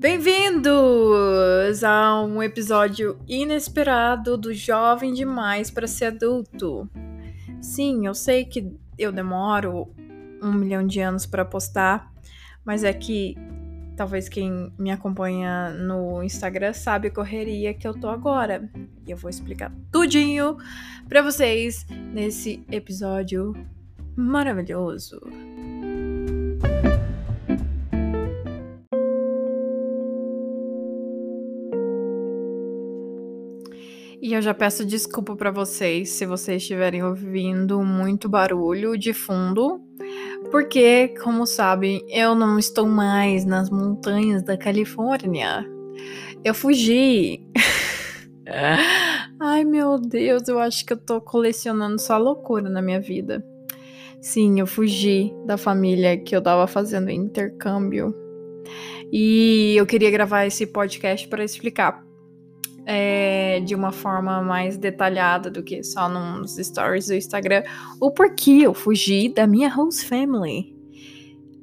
Bem-vindos a um episódio inesperado do Jovem Demais para Ser Adulto. Sim, eu sei que eu demoro um milhão de anos para postar, mas é que talvez quem me acompanha no Instagram sabe a correria que eu tô agora. E eu vou explicar tudinho para vocês nesse episódio maravilhoso. E eu já peço desculpa para vocês se vocês estiverem ouvindo muito barulho de fundo, porque, como sabem, eu não estou mais nas montanhas da Califórnia. Eu fugi. Ai, meu Deus, eu acho que eu tô colecionando só loucura na minha vida. Sim, eu fugi da família que eu tava fazendo intercâmbio. E eu queria gravar esse podcast para explicar é, de uma forma mais detalhada do que só nos stories do Instagram o porquê eu fugi da minha host family.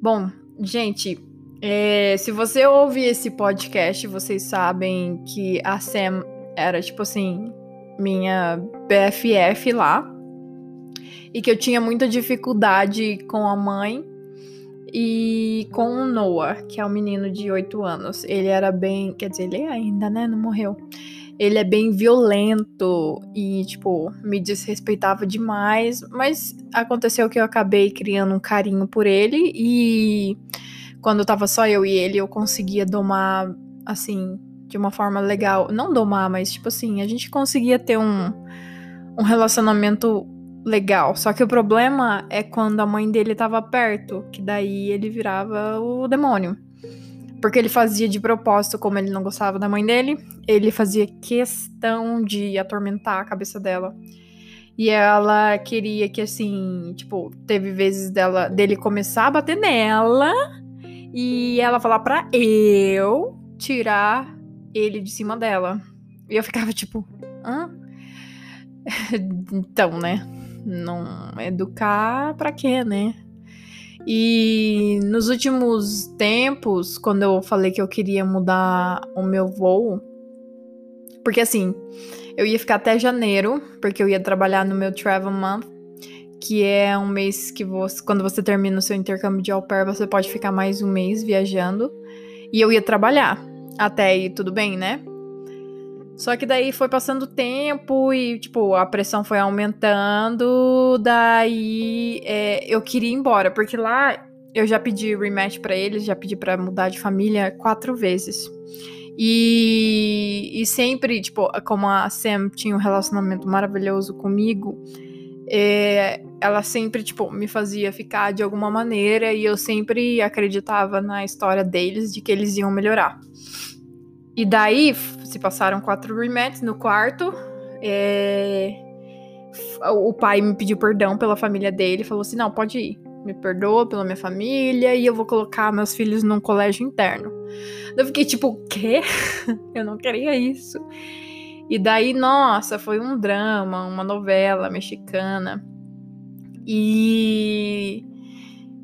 Bom, gente, é, se você ouve esse podcast, vocês sabem que a Sam era tipo assim, minha BFF lá. E que eu tinha muita dificuldade com a mãe e com o Noah, que é um menino de 8 anos. Ele era bem. Quer dizer, ele ainda, né? Não morreu ele é bem violento e, tipo, me desrespeitava demais. Mas aconteceu que eu acabei criando um carinho por ele e quando tava só eu e ele, eu conseguia domar, assim, de uma forma legal. Não domar, mas, tipo assim, a gente conseguia ter um, um relacionamento legal. Só que o problema é quando a mãe dele tava perto, que daí ele virava o demônio. Porque ele fazia de propósito, como ele não gostava da mãe dele, ele fazia questão de atormentar a cabeça dela. E ela queria que, assim, tipo, teve vezes dela, dele começar a bater nela e ela falar pra eu tirar ele de cima dela. E eu ficava tipo, hã? então, né? Não educar pra quê, né? E nos últimos tempos, quando eu falei que eu queria mudar o meu voo, porque assim, eu ia ficar até janeiro, porque eu ia trabalhar no meu Travel Month, que é um mês que você, quando você termina o seu intercâmbio de au pair, você pode ficar mais um mês viajando. E eu ia trabalhar. Até aí tudo bem, né? Só que daí foi passando tempo e, tipo, a pressão foi aumentando. Daí é, eu queria ir embora, porque lá eu já pedi rematch para eles, já pedi para mudar de família quatro vezes. E, e sempre, tipo, como a Sam tinha um relacionamento maravilhoso comigo, é, ela sempre, tipo, me fazia ficar de alguma maneira e eu sempre acreditava na história deles de que eles iam melhorar. E daí se passaram quatro rematches no quarto. É... O pai me pediu perdão pela família dele, falou assim: não, pode ir. Me perdoa pela minha família e eu vou colocar meus filhos num colégio interno. Eu fiquei tipo, o quê? eu não queria isso. E daí, nossa, foi um drama, uma novela mexicana. E.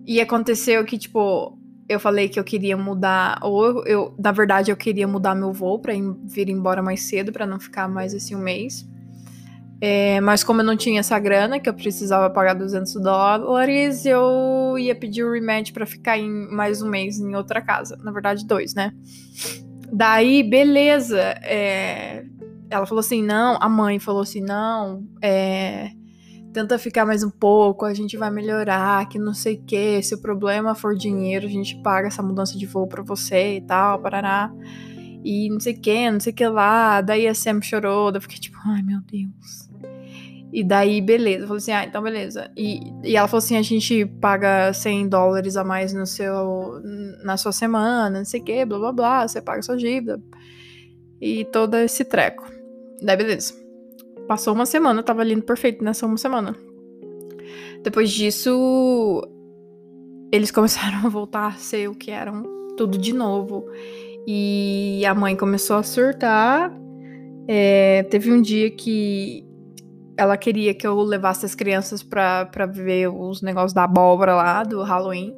E aconteceu que, tipo, eu falei que eu queria mudar, ou eu, eu na verdade, eu queria mudar meu voo para vir embora mais cedo, para não ficar mais assim um mês. É, mas como eu não tinha essa grana, que eu precisava pagar 200 dólares, eu ia pedir o rematch para ficar em mais um mês em outra casa. Na verdade, dois, né? Daí, beleza. É, ela falou assim: não, a mãe falou assim: não, é, tenta ficar mais um pouco, a gente vai melhorar, que não sei o que, se o problema for dinheiro, a gente paga essa mudança de voo pra você e tal, parará. E não sei o que, não sei o que lá. Daí a Sam chorou, daí eu fiquei tipo, ai meu Deus. E daí, beleza. Eu falei assim, ah, então beleza. E, e ela falou assim: a gente paga 100 dólares a mais no seu, na sua semana, não sei o que, blá blá blá, você paga sua dívida. E todo esse treco. Daí, beleza. Passou uma semana, tava lindo perfeito nessa uma semana. Depois disso, eles começaram a voltar a ser o que eram, tudo de novo. E a mãe começou a surtar. É, teve um dia que ela queria que eu levasse as crianças pra, pra ver os negócios da abóbora lá, do Halloween.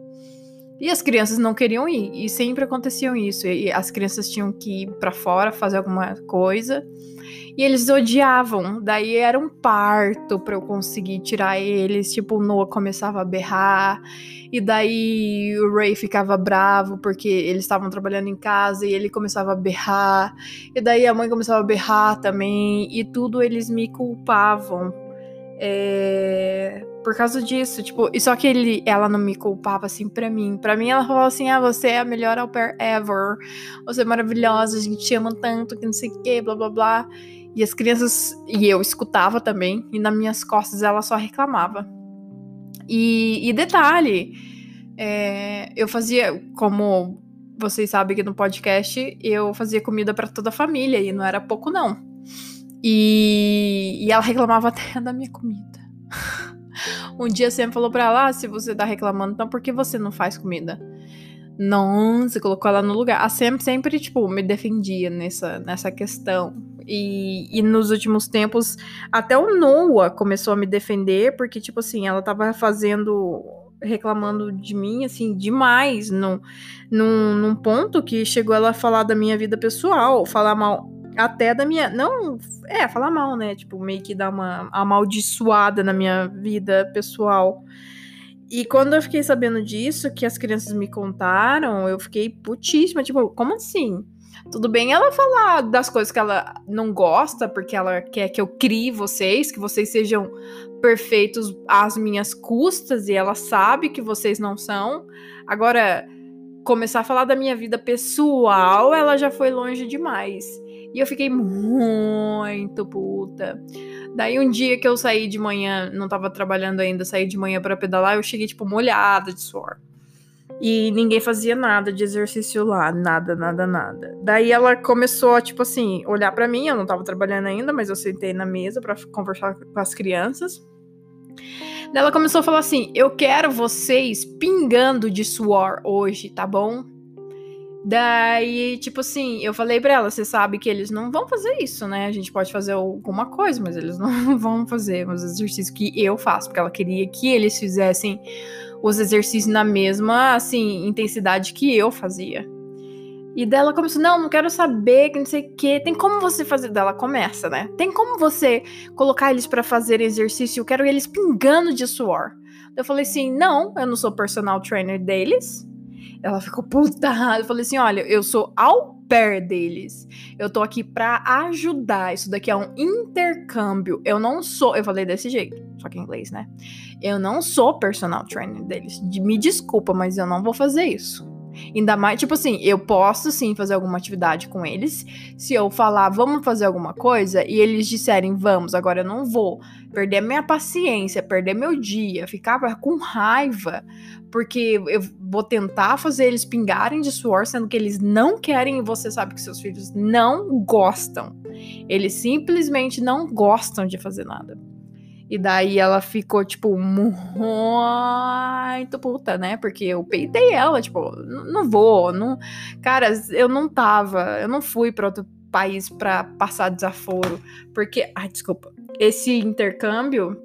E as crianças não queriam ir, e sempre aconteciam isso. E as crianças tinham que ir para fora fazer alguma coisa. E eles odiavam. Daí era um parto para eu conseguir tirar eles. Tipo, o Noah começava a berrar. E daí o Ray ficava bravo porque eles estavam trabalhando em casa e ele começava a berrar. E daí a mãe começava a berrar também. E tudo eles me culpavam. É por causa disso, tipo, e só que ele, ela não me culpava assim pra mim. Pra mim, ela falava assim: ah, você é a melhor au pair ever. Você é maravilhosa, a gente te ama tanto, que não sei o que, blá blá blá. E as crianças, e eu escutava também, e nas minhas costas ela só reclamava. E, e detalhe, é, eu fazia, como vocês sabem que no podcast, eu fazia comida para toda a família, e não era pouco não. E, e ela reclamava até da minha comida. Um dia sempre falou pra ela: ah, se você tá reclamando, então por que você não faz comida? Você colocou ela no lugar. A Sam sempre, tipo, me defendia nessa, nessa questão. E, e nos últimos tempos, até o Noah começou a me defender, porque, tipo assim, ela tava fazendo reclamando de mim, assim, demais, num, num, num ponto que chegou ela a falar da minha vida pessoal, falar mal até da minha. Não, é, falar mal, né? Tipo, meio que dar uma amaldiçoada na minha vida pessoal. E quando eu fiquei sabendo disso, que as crianças me contaram, eu fiquei putíssima. Tipo, como assim? Tudo bem ela falar das coisas que ela não gosta, porque ela quer que eu crie vocês, que vocês sejam perfeitos às minhas custas, e ela sabe que vocês não são. Agora, começar a falar da minha vida pessoal, ela já foi longe demais. E eu fiquei muito puta. Daí um dia que eu saí de manhã, não tava trabalhando ainda, saí de manhã para pedalar, eu cheguei tipo molhada de suor. E ninguém fazia nada de exercício lá, nada, nada, nada. Daí ela começou a, tipo assim, olhar para mim, eu não tava trabalhando ainda, mas eu sentei na mesa para conversar com as crianças. Daí ela começou a falar assim: "Eu quero vocês pingando de suor hoje, tá bom?" Daí, tipo assim, eu falei pra ela, você sabe que eles não vão fazer isso, né? A gente pode fazer alguma coisa, mas eles não vão fazer os exercícios que eu faço, porque ela queria que eles fizessem os exercícios na mesma, assim, intensidade que eu fazia. E dela começou, não, não quero saber, que não sei o quê. Tem como você fazer. Dela começa, né? Tem como você colocar eles para fazer exercício? Eu quero eles pingando de suor. Eu falei assim, não, eu não sou personal trainer deles. Ela ficou puta. Eu falei assim: olha, eu sou au pair deles. Eu tô aqui pra ajudar. Isso daqui é um intercâmbio. Eu não sou. Eu falei desse jeito, só que em inglês, né? Eu não sou personal trainer deles. Me desculpa, mas eu não vou fazer isso. Ainda mais, tipo assim, eu posso sim fazer alguma atividade com eles. Se eu falar, vamos fazer alguma coisa, e eles disserem, vamos, agora eu não vou. Perder minha paciência, perder meu dia, ficar com raiva, porque eu vou tentar fazer eles pingarem de suor, sendo que eles não querem e você sabe que seus filhos não gostam. Eles simplesmente não gostam de fazer nada. E daí ela ficou, tipo, muito puta, né? Porque eu peitei ela, tipo, não vou, não. Cara, eu não tava, eu não fui para outro país para passar desaforo. Porque, ai, desculpa. Esse intercâmbio,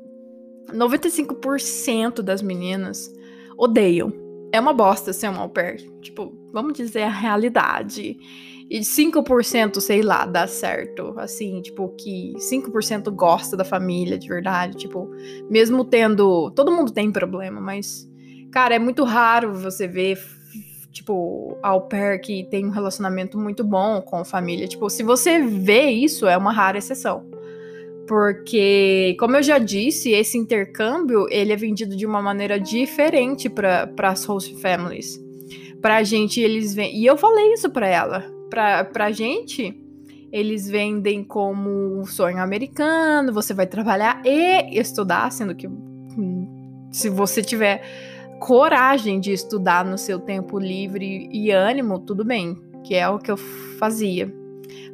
95% das meninas odeiam. É uma bosta ser uma au pair. Tipo, vamos dizer a realidade e 5%, sei lá, dá certo. Assim, tipo, que 5% gosta da família de verdade. Tipo, mesmo tendo. Todo mundo tem problema, mas. Cara, é muito raro você ver, tipo, au pair que tem um relacionamento muito bom com a família. Tipo, se você vê isso, é uma rara exceção. Porque, como eu já disse, esse intercâmbio ele é vendido de uma maneira diferente para as host families. Pra gente, eles. E eu falei isso pra ela pra, pra gente, eles vendem como um sonho americano, você vai trabalhar e estudar, sendo que hum, se você tiver coragem de estudar no seu tempo livre e ânimo, tudo bem, que é o que eu fazia.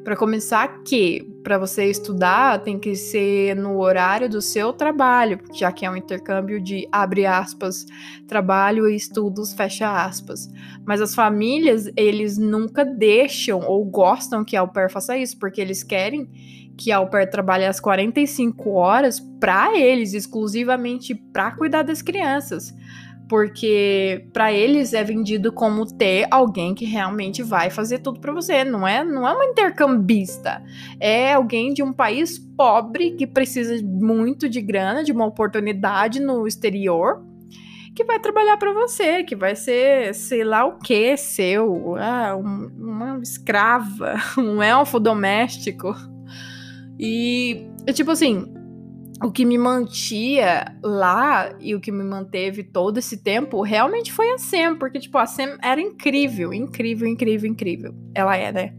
Para começar, que para você estudar tem que ser no horário do seu trabalho, já que é um intercâmbio de abre aspas, trabalho e estudos, fecha aspas. Mas as famílias, eles nunca deixam ou gostam que a au pair faça isso, porque eles querem que a au pair trabalhe as 45 horas para eles, exclusivamente para cuidar das crianças. Porque para eles é vendido como ter alguém que realmente vai fazer tudo para você, não é, não é uma intercambista, é alguém de um país pobre que precisa muito de grana, de uma oportunidade no exterior, que vai trabalhar para você, que vai ser, sei lá o que seu, ah, um, uma escrava, um elfo doméstico. E, tipo assim, o que me mantia lá e o que me manteve todo esse tempo realmente foi a Sam, porque, tipo, a Sam era incrível, incrível, incrível, incrível. Ela é, né?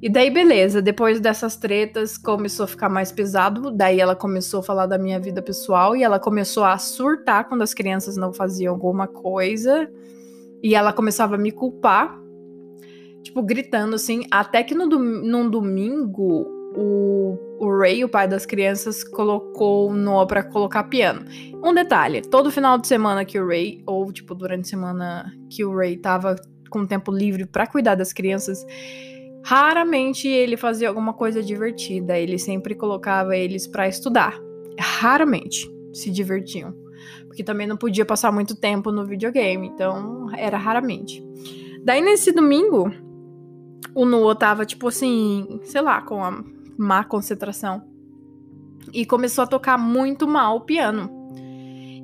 E daí, beleza, depois dessas tretas começou a ficar mais pesado. Daí ela começou a falar da minha vida pessoal e ela começou a surtar quando as crianças não faziam alguma coisa. E ela começava a me culpar, tipo, gritando assim. Até que no num domingo, o, o Ray, o pai das crianças, colocou Noah pra colocar piano. Um detalhe: todo final de semana que o Ray, ou tipo, durante a semana que o Ray tava com tempo livre para cuidar das crianças Raramente ele fazia alguma coisa divertida, ele sempre colocava eles para estudar. Raramente se divertiam, porque também não podia passar muito tempo no videogame, então era raramente. Daí nesse domingo, o Noah tava tipo assim, sei lá, com a má concentração e começou a tocar muito mal o piano.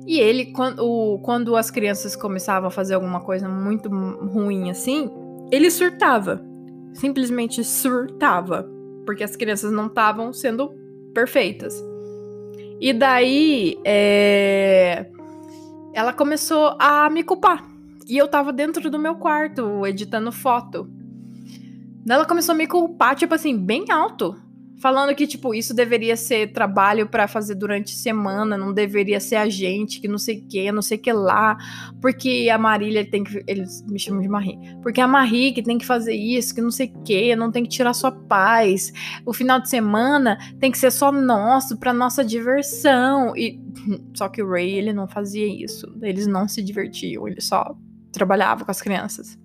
E ele, quando, quando as crianças começavam a fazer alguma coisa muito ruim assim, ele surtava simplesmente surtava, porque as crianças não estavam sendo perfeitas. E daí, é... ela começou a me culpar. E eu tava dentro do meu quarto, editando foto. Ela começou a me culpar, tipo assim, bem alto falando que tipo isso deveria ser trabalho para fazer durante semana, não deveria ser a gente que não sei que, não sei que lá, porque a Marília tem que eles me chamam de Marie, porque a Marie que tem que fazer isso, que não sei que, não tem que tirar sua paz. O final de semana tem que ser só nosso para nossa diversão. E só que o Ray ele não fazia isso, eles não se divertiam, ele só trabalhava com as crianças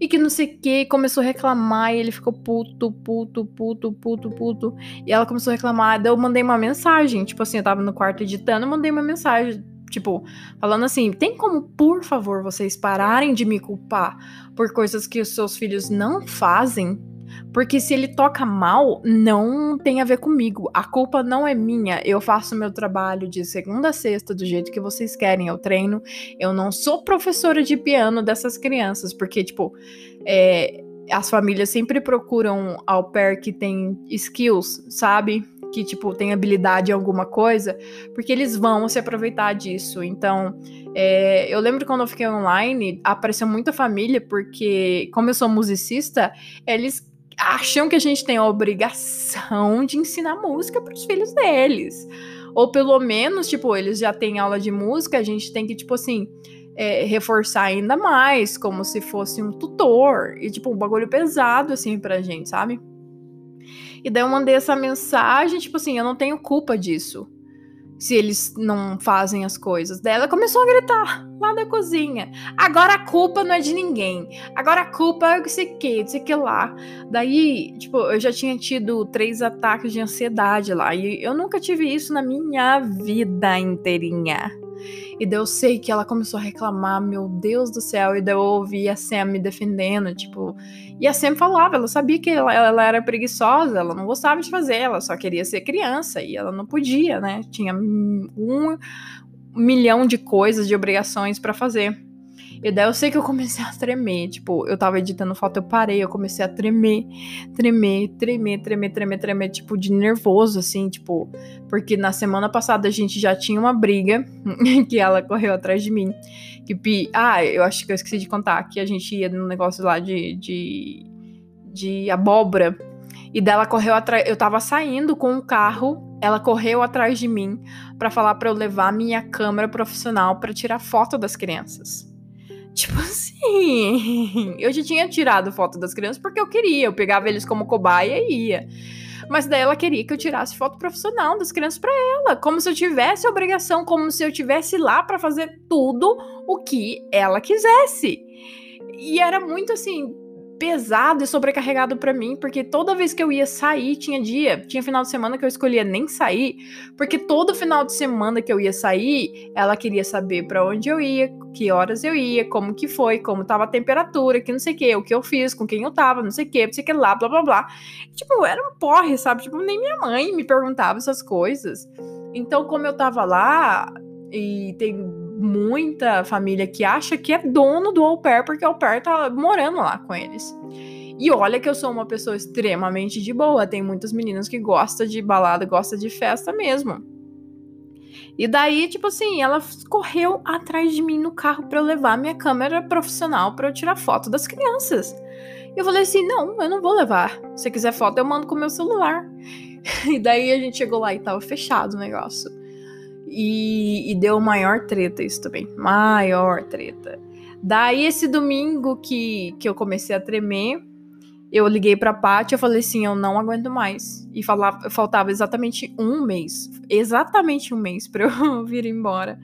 e que não sei o que, começou a reclamar, e ele ficou puto, puto, puto, puto, puto. E ela começou a reclamar, daí eu mandei uma mensagem, tipo assim, eu tava no quarto editando, eu mandei uma mensagem, tipo, falando assim: tem como, por favor, vocês pararem de me culpar por coisas que os seus filhos não fazem? Porque se ele toca mal, não tem a ver comigo. A culpa não é minha. Eu faço meu trabalho de segunda a sexta do jeito que vocês querem. Eu treino. Eu não sou professora de piano dessas crianças, porque, tipo, é, as famílias sempre procuram ao pair que tem skills, sabe? Que, tipo, tem habilidade em alguma coisa, porque eles vão se aproveitar disso. Então, é, eu lembro quando eu fiquei online, apareceu muita família, porque, como eu sou musicista, eles acham que a gente tem a obrigação de ensinar música para os filhos deles. Ou pelo menos, tipo, eles já têm aula de música, a gente tem que, tipo assim, é, reforçar ainda mais, como se fosse um tutor. E, tipo, um bagulho pesado, assim, pra gente, sabe? E daí eu mandei essa mensagem, tipo assim, eu não tenho culpa disso se eles não fazem as coisas. Daí ela começou a gritar lá da cozinha. Agora a culpa não é de ninguém. Agora a culpa é o que sei que, sei que lá. Daí, tipo, eu já tinha tido três ataques de ansiedade lá. E eu nunca tive isso na minha vida inteirinha. E daí eu sei que ela começou a reclamar, meu Deus do céu. E daí eu ouvi a Sam me defendendo, tipo. E a Sam falava, ela sabia que ela, ela era preguiçosa, ela não gostava de fazer, ela só queria ser criança. E ela não podia, né? Tinha um milhão de coisas, de obrigações para fazer. E daí eu sei que eu comecei a tremer. Tipo, eu tava editando foto, eu parei, eu comecei a tremer, tremer, tremer, tremer, tremer, tremer, tipo, de nervoso, assim, tipo. Porque na semana passada a gente já tinha uma briga que ela correu atrás de mim. Que, ah, eu acho que eu esqueci de contar que a gente ia no negócio lá de, de, de abóbora. E dela correu atrás. Eu tava saindo com o carro, ela correu atrás de mim para falar para eu levar minha câmera profissional para tirar foto das crianças. Tipo assim, eu já tinha tirado foto das crianças porque eu queria, eu pegava eles como cobaia e ia. Mas daí ela queria que eu tirasse foto profissional das crianças para ela, como se eu tivesse obrigação, como se eu tivesse lá para fazer tudo o que ela quisesse. E era muito assim, pesado e sobrecarregado para mim, porque toda vez que eu ia sair, tinha dia, tinha final de semana que eu escolhia nem sair, porque todo final de semana que eu ia sair, ela queria saber para onde eu ia, que horas eu ia, como que foi, como tava a temperatura, que não sei o que, o que eu fiz, com quem eu tava, não sei o que, não sei o que lá, blá blá blá. Tipo, era um porre, sabe? Tipo, nem minha mãe me perguntava essas coisas. Então, como eu tava lá, e tem muita família que acha que é dono do au pair porque o au pair tá morando lá com eles. E olha que eu sou uma pessoa extremamente de boa. Tem muitas meninas que gostam de balada, gostam de festa mesmo. E daí, tipo assim, ela correu atrás de mim no carro para eu levar minha câmera profissional para eu tirar foto das crianças. E eu falei assim: não, eu não vou levar. Se quiser foto, eu mando com meu celular. E daí a gente chegou lá e tava fechado o negócio. E, e deu maior treta isso também. Maior treta. Daí, esse domingo que, que eu comecei a tremer, eu liguei pra Paty e falei assim: eu não aguento mais. E falava, faltava exatamente um mês. Exatamente um mês pra eu vir embora.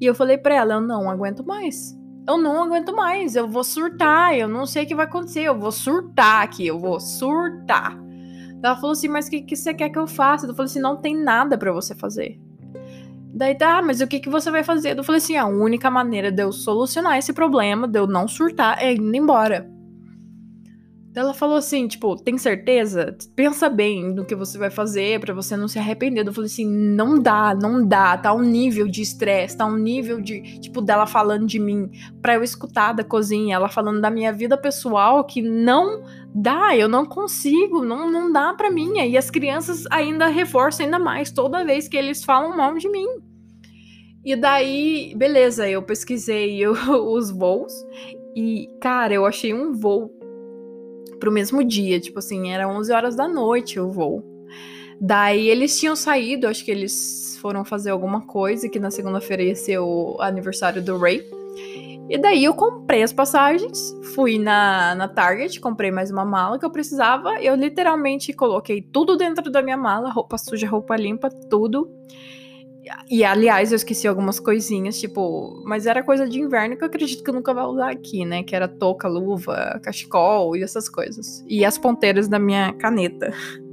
E eu falei pra ela: eu não aguento mais. Eu não aguento mais. Eu vou surtar. Eu não sei o que vai acontecer. Eu vou surtar aqui. Eu vou surtar. Ela falou assim: mas o que, que você quer que eu faça? Eu falei assim: não tem nada para você fazer. Daí tá, mas o que, que você vai fazer? Eu falei assim: a única maneira de eu solucionar esse problema, de eu não surtar, é indo embora. Ela falou assim: tipo, tem certeza? Pensa bem no que você vai fazer para você não se arrepender. Eu falei assim: não dá, não dá. Tá um nível de estresse, tá um nível de, tipo, dela falando de mim pra eu escutar da cozinha, ela falando da minha vida pessoal que não dá, eu não consigo, não, não dá pra mim. E as crianças ainda reforçam ainda mais toda vez que eles falam mal de mim. E daí, beleza, eu pesquisei os voos e, cara, eu achei um voo pro mesmo dia, tipo assim, era 11 horas da noite o voo. Daí eles tinham saído, acho que eles foram fazer alguma coisa, que na segunda-feira ia ser o aniversário do Ray. E daí eu comprei as passagens, fui na, na Target, comprei mais uma mala que eu precisava. Eu literalmente coloquei tudo dentro da minha mala, roupa suja, roupa limpa, tudo. E aliás, eu esqueci algumas coisinhas, tipo, mas era coisa de inverno que eu acredito que eu nunca vou usar aqui, né? Que era touca, luva, cachecol e essas coisas. E as ponteiras da minha caneta.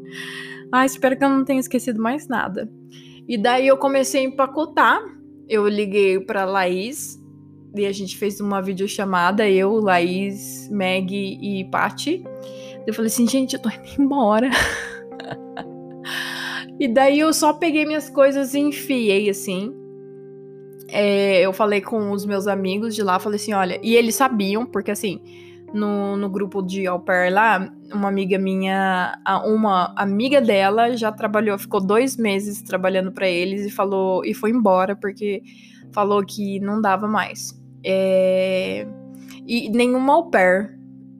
Ah, espero que eu não tenha esquecido mais nada. E daí eu comecei a empacotar. Eu liguei pra Laís e a gente fez uma videochamada, eu, Laís, Meg e Pati. Eu falei assim, gente, eu tô indo embora. E daí eu só peguei minhas coisas e enfiei assim. É, eu falei com os meus amigos de lá, falei assim, olha, e eles sabiam, porque assim, no, no grupo de au pair lá, uma amiga minha, uma amiga dela já trabalhou, ficou dois meses trabalhando para eles e falou, e foi embora, porque falou que não dava mais. É, e nenhuma au pair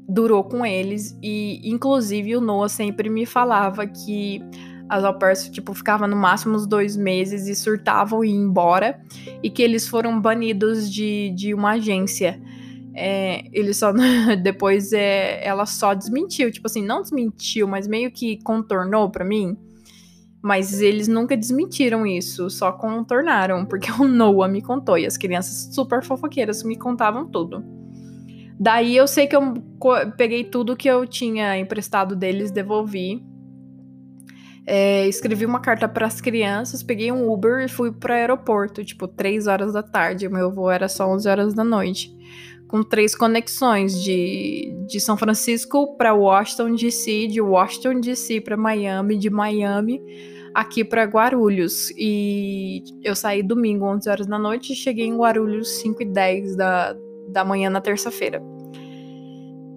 durou com eles, e inclusive o Noah sempre me falava que as au pairs, tipo, ficavam no máximo uns dois meses e surtavam e iam embora. E que eles foram banidos de, de uma agência. É, ele só. Depois é, ela só desmentiu. Tipo assim, não desmentiu, mas meio que contornou para mim. Mas eles nunca desmentiram isso, só contornaram, porque o Noah me contou e as crianças super fofoqueiras me contavam tudo. Daí eu sei que eu peguei tudo que eu tinha emprestado deles, devolvi é, escrevi uma carta para as crianças, peguei um Uber e fui para o aeroporto, tipo, 3 horas da tarde. O meu voo era só 11 horas da noite. Com três conexões de, de São Francisco para Washington DC, de Washington DC para Miami, de Miami aqui para Guarulhos. E eu saí domingo, 11 horas da noite, e cheguei em Guarulhos 5 e 10 da, da manhã na terça-feira.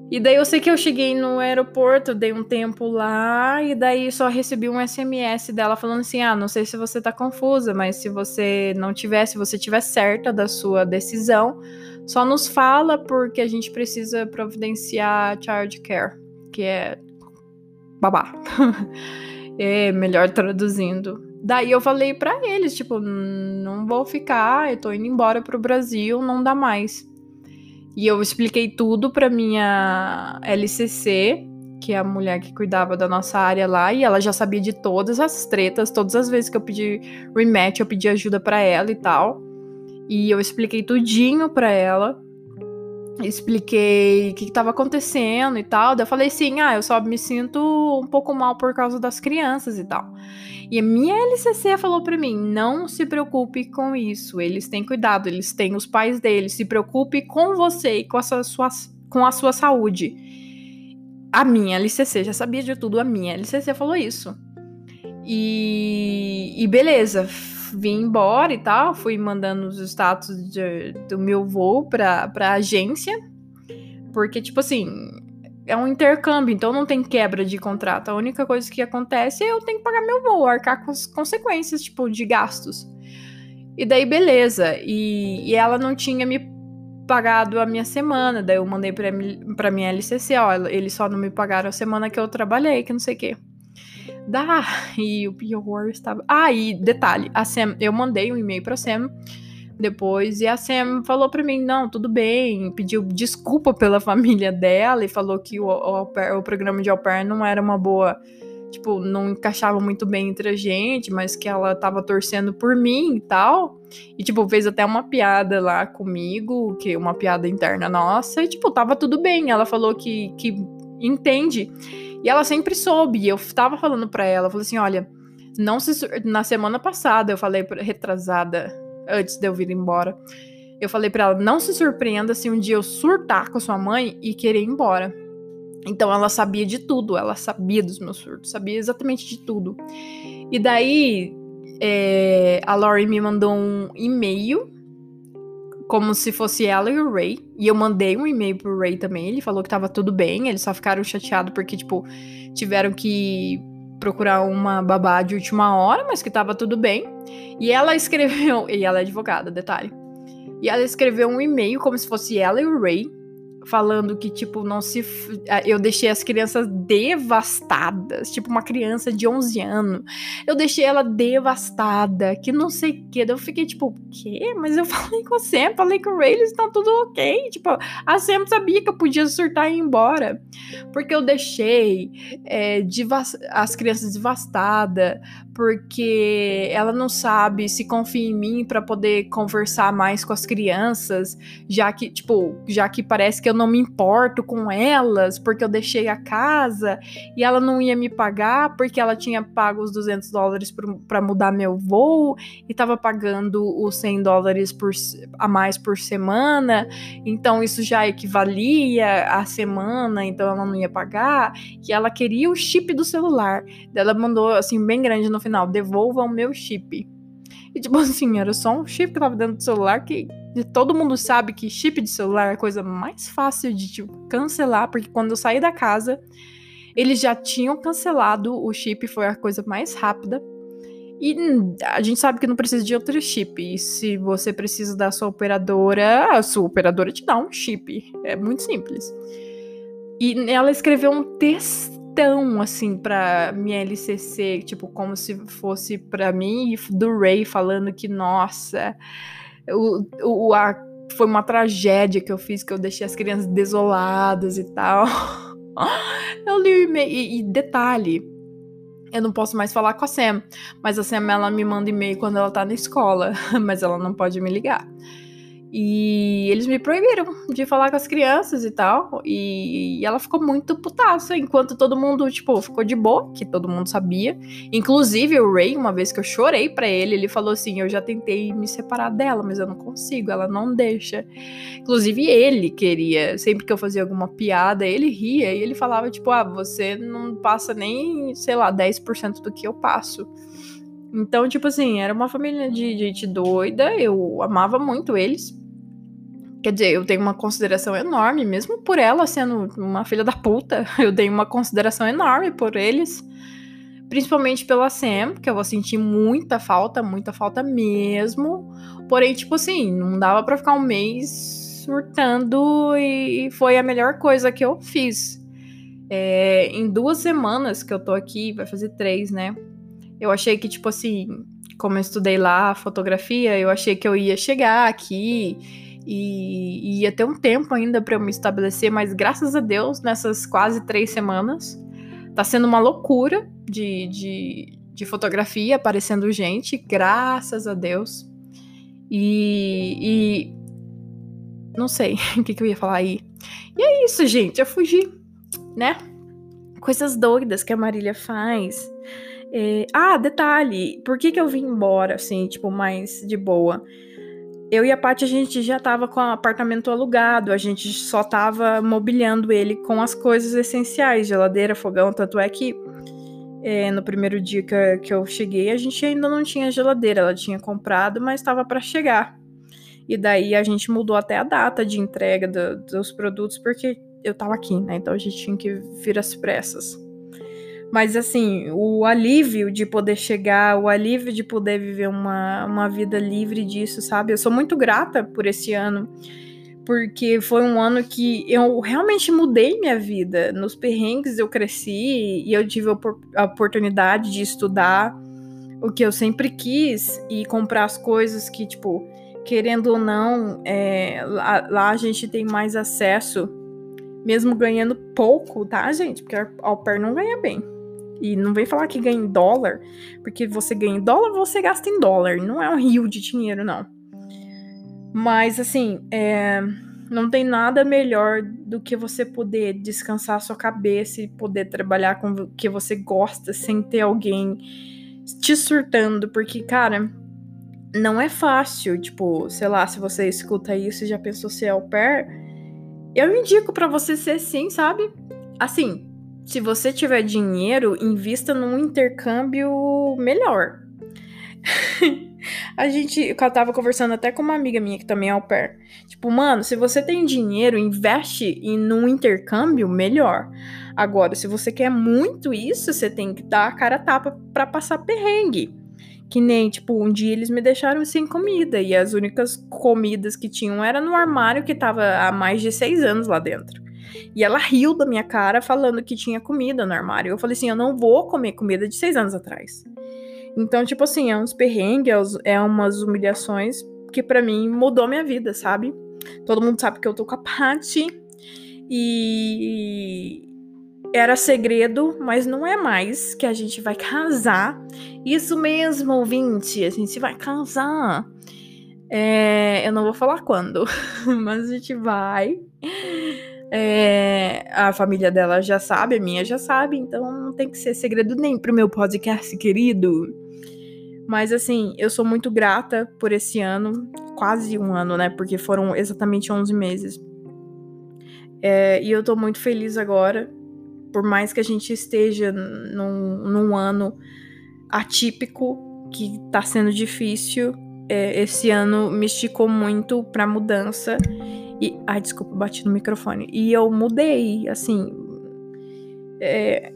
E daí eu sei que eu cheguei no aeroporto, dei um tempo lá, e daí só recebi um SMS dela falando assim: ah, não sei se você tá confusa, mas se você não tiver, se você tiver certa da sua decisão, só nos fala porque a gente precisa providenciar child care, que é babá. é melhor traduzindo. Daí eu falei para eles, tipo, não vou ficar, eu tô indo embora pro Brasil, não dá mais. E eu expliquei tudo para minha LCC, que é a mulher que cuidava da nossa área lá, e ela já sabia de todas as tretas, todas as vezes que eu pedi rematch, eu pedi ajuda para ela e tal. E eu expliquei tudinho para ela. Expliquei o que estava acontecendo e tal. Daí eu falei assim: ah, eu só me sinto um pouco mal por causa das crianças e tal. E a minha LCC falou para mim: não se preocupe com isso, eles têm cuidado, eles têm os pais deles, se preocupe com você e com a sua, com a sua saúde. A minha LCC já sabia de tudo, a minha LCC falou isso. E, e beleza, vim embora e tal, fui mandando os status de, do meu voo pra, pra agência, porque, tipo assim, é um intercâmbio, então não tem quebra de contrato. A única coisa que acontece é eu tenho que pagar meu voo, arcar com as consequências, tipo, de gastos. E daí, beleza. E, e ela não tinha me pagado a minha semana. Daí eu mandei pra, pra minha LCC, ó, eles só não me pagaram a semana que eu trabalhei, que não sei o quê. Dá, e o pior estava. Ah, e detalhe, a Sam, eu mandei um e-mail pra Sam depois e a Sam falou para mim: não, tudo bem, pediu desculpa pela família dela e falou que o, o, o programa de au pair não era uma boa. Tipo, não encaixava muito bem entre a gente, mas que ela tava torcendo por mim e tal. E, tipo, fez até uma piada lá comigo, que uma piada interna nossa, e, tipo, tava tudo bem. Ela falou que, que entende e ela sempre soube. Eu tava falando pra ela, eu falei assim: olha, não se. Na semana passada, eu falei, retrasada, antes de eu vir embora, eu falei para ela: não se surpreenda se um dia eu surtar com a sua mãe e querer ir embora. Então ela sabia de tudo, ela sabia dos meus surtos, sabia exatamente de tudo. E daí é, a Lori me mandou um e-mail como se fosse ela e o Ray. E eu mandei um e-mail pro Ray também. Ele falou que tava tudo bem. Eles só ficaram chateados porque, tipo, tiveram que procurar uma babá de última hora, mas que tava tudo bem. E ela escreveu. E ela é advogada, detalhe. E ela escreveu um e-mail como se fosse ela e o Ray falando que, tipo, não se. Eu deixei as crianças devastadas. Tipo, uma criança de 11 anos. Eu deixei ela devastada, que não sei o quê. Eu fiquei, tipo, o quê? Mas eu falei com a Sam, falei com o Ray, eles estão tudo ok. Tipo, a Sam sabia que eu podia surtar e ir embora. Porque eu deixei é, as crianças devastadas, porque ela não sabe se confia em mim para poder conversar mais com as crianças, já que, tipo, já que parece que eu não me importo com elas, porque eu deixei a casa e ela não ia me pagar porque ela tinha pago os 200 dólares para mudar meu voo e tava pagando os 100 dólares por, a mais por semana, então isso já equivalia a semana, então ela não ia pagar, e ela queria o chip do celular. Ela mandou assim bem grande no final, devolva o meu chip. E tipo assim, era só um chip que tava dentro do celular que todo mundo sabe que chip de celular é a coisa mais fácil de tipo, cancelar, porque quando eu saí da casa, eles já tinham cancelado o chip, foi a coisa mais rápida. E a gente sabe que não precisa de outro chip. E se você precisa da sua operadora, a sua operadora te dá um chip. É muito simples. E ela escreveu um texto tão assim pra minha LCC, tipo, como se fosse para mim e do Ray falando que, nossa, o, o, a, foi uma tragédia que eu fiz, que eu deixei as crianças desoladas e tal. eu li o e-mail, e, e detalhe, eu não posso mais falar com a Sam, mas a Sam ela me manda e-mail quando ela tá na escola, mas ela não pode me ligar. E eles me proibiram de falar com as crianças e tal. E, ela ficou muito putaça, enquanto todo mundo, tipo, ficou de boa, que todo mundo sabia. Inclusive o Ray, uma vez que eu chorei para ele, ele falou assim: Eu já tentei me separar dela, mas eu não consigo, ela não deixa. Inclusive ele queria, sempre que eu fazia alguma piada, ele ria e ele falava, tipo, ah, você não passa nem, sei lá, 10% do que eu passo. Então, tipo assim, era uma família de gente doida, eu amava muito eles. Quer dizer, eu tenho uma consideração enorme, mesmo por ela sendo uma filha da puta, eu tenho uma consideração enorme por eles. Principalmente pela Sam, que eu vou sentir muita falta, muita falta mesmo. Porém, tipo assim, não dava para ficar um mês surtando e foi a melhor coisa que eu fiz. É, em duas semanas que eu tô aqui, vai fazer três, né? Eu achei que, tipo assim, como eu estudei lá fotografia, eu achei que eu ia chegar aqui e, e ia ter um tempo ainda para eu me estabelecer, mas graças a Deus, nessas quase três semanas, tá sendo uma loucura de, de, de fotografia, aparecendo gente, graças a Deus. E, e não sei o que, que eu ia falar aí. E é isso, gente. Eu fugi, né? Coisas doidas que a Marília faz. É... Ah, detalhe. Por que, que eu vim embora, assim, tipo, mais de boa? Eu e a Paty, a gente já tava com o apartamento alugado, a gente só tava mobiliando ele com as coisas essenciais, geladeira, fogão, tanto é que é, no primeiro dia que, que eu cheguei, a gente ainda não tinha geladeira, ela tinha comprado, mas estava para chegar. E daí a gente mudou até a data de entrega do, dos produtos, porque eu tava aqui, né? Então a gente tinha que vir às pressas. Mas assim, o alívio de poder chegar, o alívio de poder viver uma, uma vida livre disso, sabe? Eu sou muito grata por esse ano, porque foi um ano que eu realmente mudei minha vida. Nos perrengues eu cresci e eu tive a oportunidade de estudar o que eu sempre quis e comprar as coisas que, tipo, querendo ou não, é, lá, lá, a gente tem mais acesso, mesmo ganhando pouco, tá, gente? Porque a au pair não ganha bem. E não vem falar que ganha em dólar, porque você ganha em dólar, você gasta em dólar. Não é um rio de dinheiro, não. Mas, assim, é, não tem nada melhor do que você poder descansar sua cabeça e poder trabalhar com o que você gosta sem ter alguém te surtando. Porque, cara, não é fácil, tipo, sei lá, se você escuta isso e já pensou ser au pair, eu indico para você ser sim, sabe? Assim, se você tiver dinheiro, invista num intercâmbio melhor. a gente, eu tava conversando até com uma amiga minha que também é au pair. Tipo, mano, se você tem dinheiro, investe em num intercâmbio melhor. Agora, se você quer muito isso, você tem que dar a cara tapa para passar perrengue. Que nem, tipo, um dia eles me deixaram sem comida e as únicas comidas que tinham era no armário que tava há mais de seis anos lá dentro. E ela riu da minha cara falando que tinha comida no armário. Eu falei assim: eu não vou comer comida de seis anos atrás. Então, tipo assim, é uns perrengues, é umas humilhações que para mim mudou minha vida, sabe? Todo mundo sabe que eu tô com a Paty e era segredo, mas não é mais que a gente vai casar. Isso mesmo, ouvinte, a gente vai casar. É, eu não vou falar quando, mas a gente vai. É, a família dela já sabe, a minha já sabe, então não tem que ser segredo nem pro meu podcast querido. Mas assim, eu sou muito grata por esse ano, quase um ano, né? Porque foram exatamente 11 meses. É, e eu tô muito feliz agora por mais que a gente esteja num, num ano atípico, que tá sendo difícil, é, esse ano me esticou muito pra mudança. E. Ai, desculpa, bati no microfone. E eu mudei, assim. É,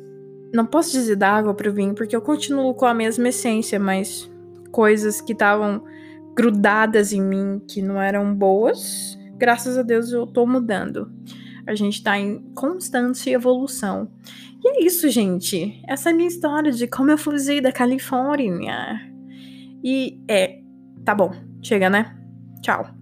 não posso dizer da água pro vinho, porque eu continuo com a mesma essência, mas coisas que estavam grudadas em mim, que não eram boas, graças a Deus eu tô mudando. A gente tá em constante evolução. E é isso, gente. Essa é a minha história de como eu fugi da Califórnia. E é, tá bom. Chega, né? Tchau.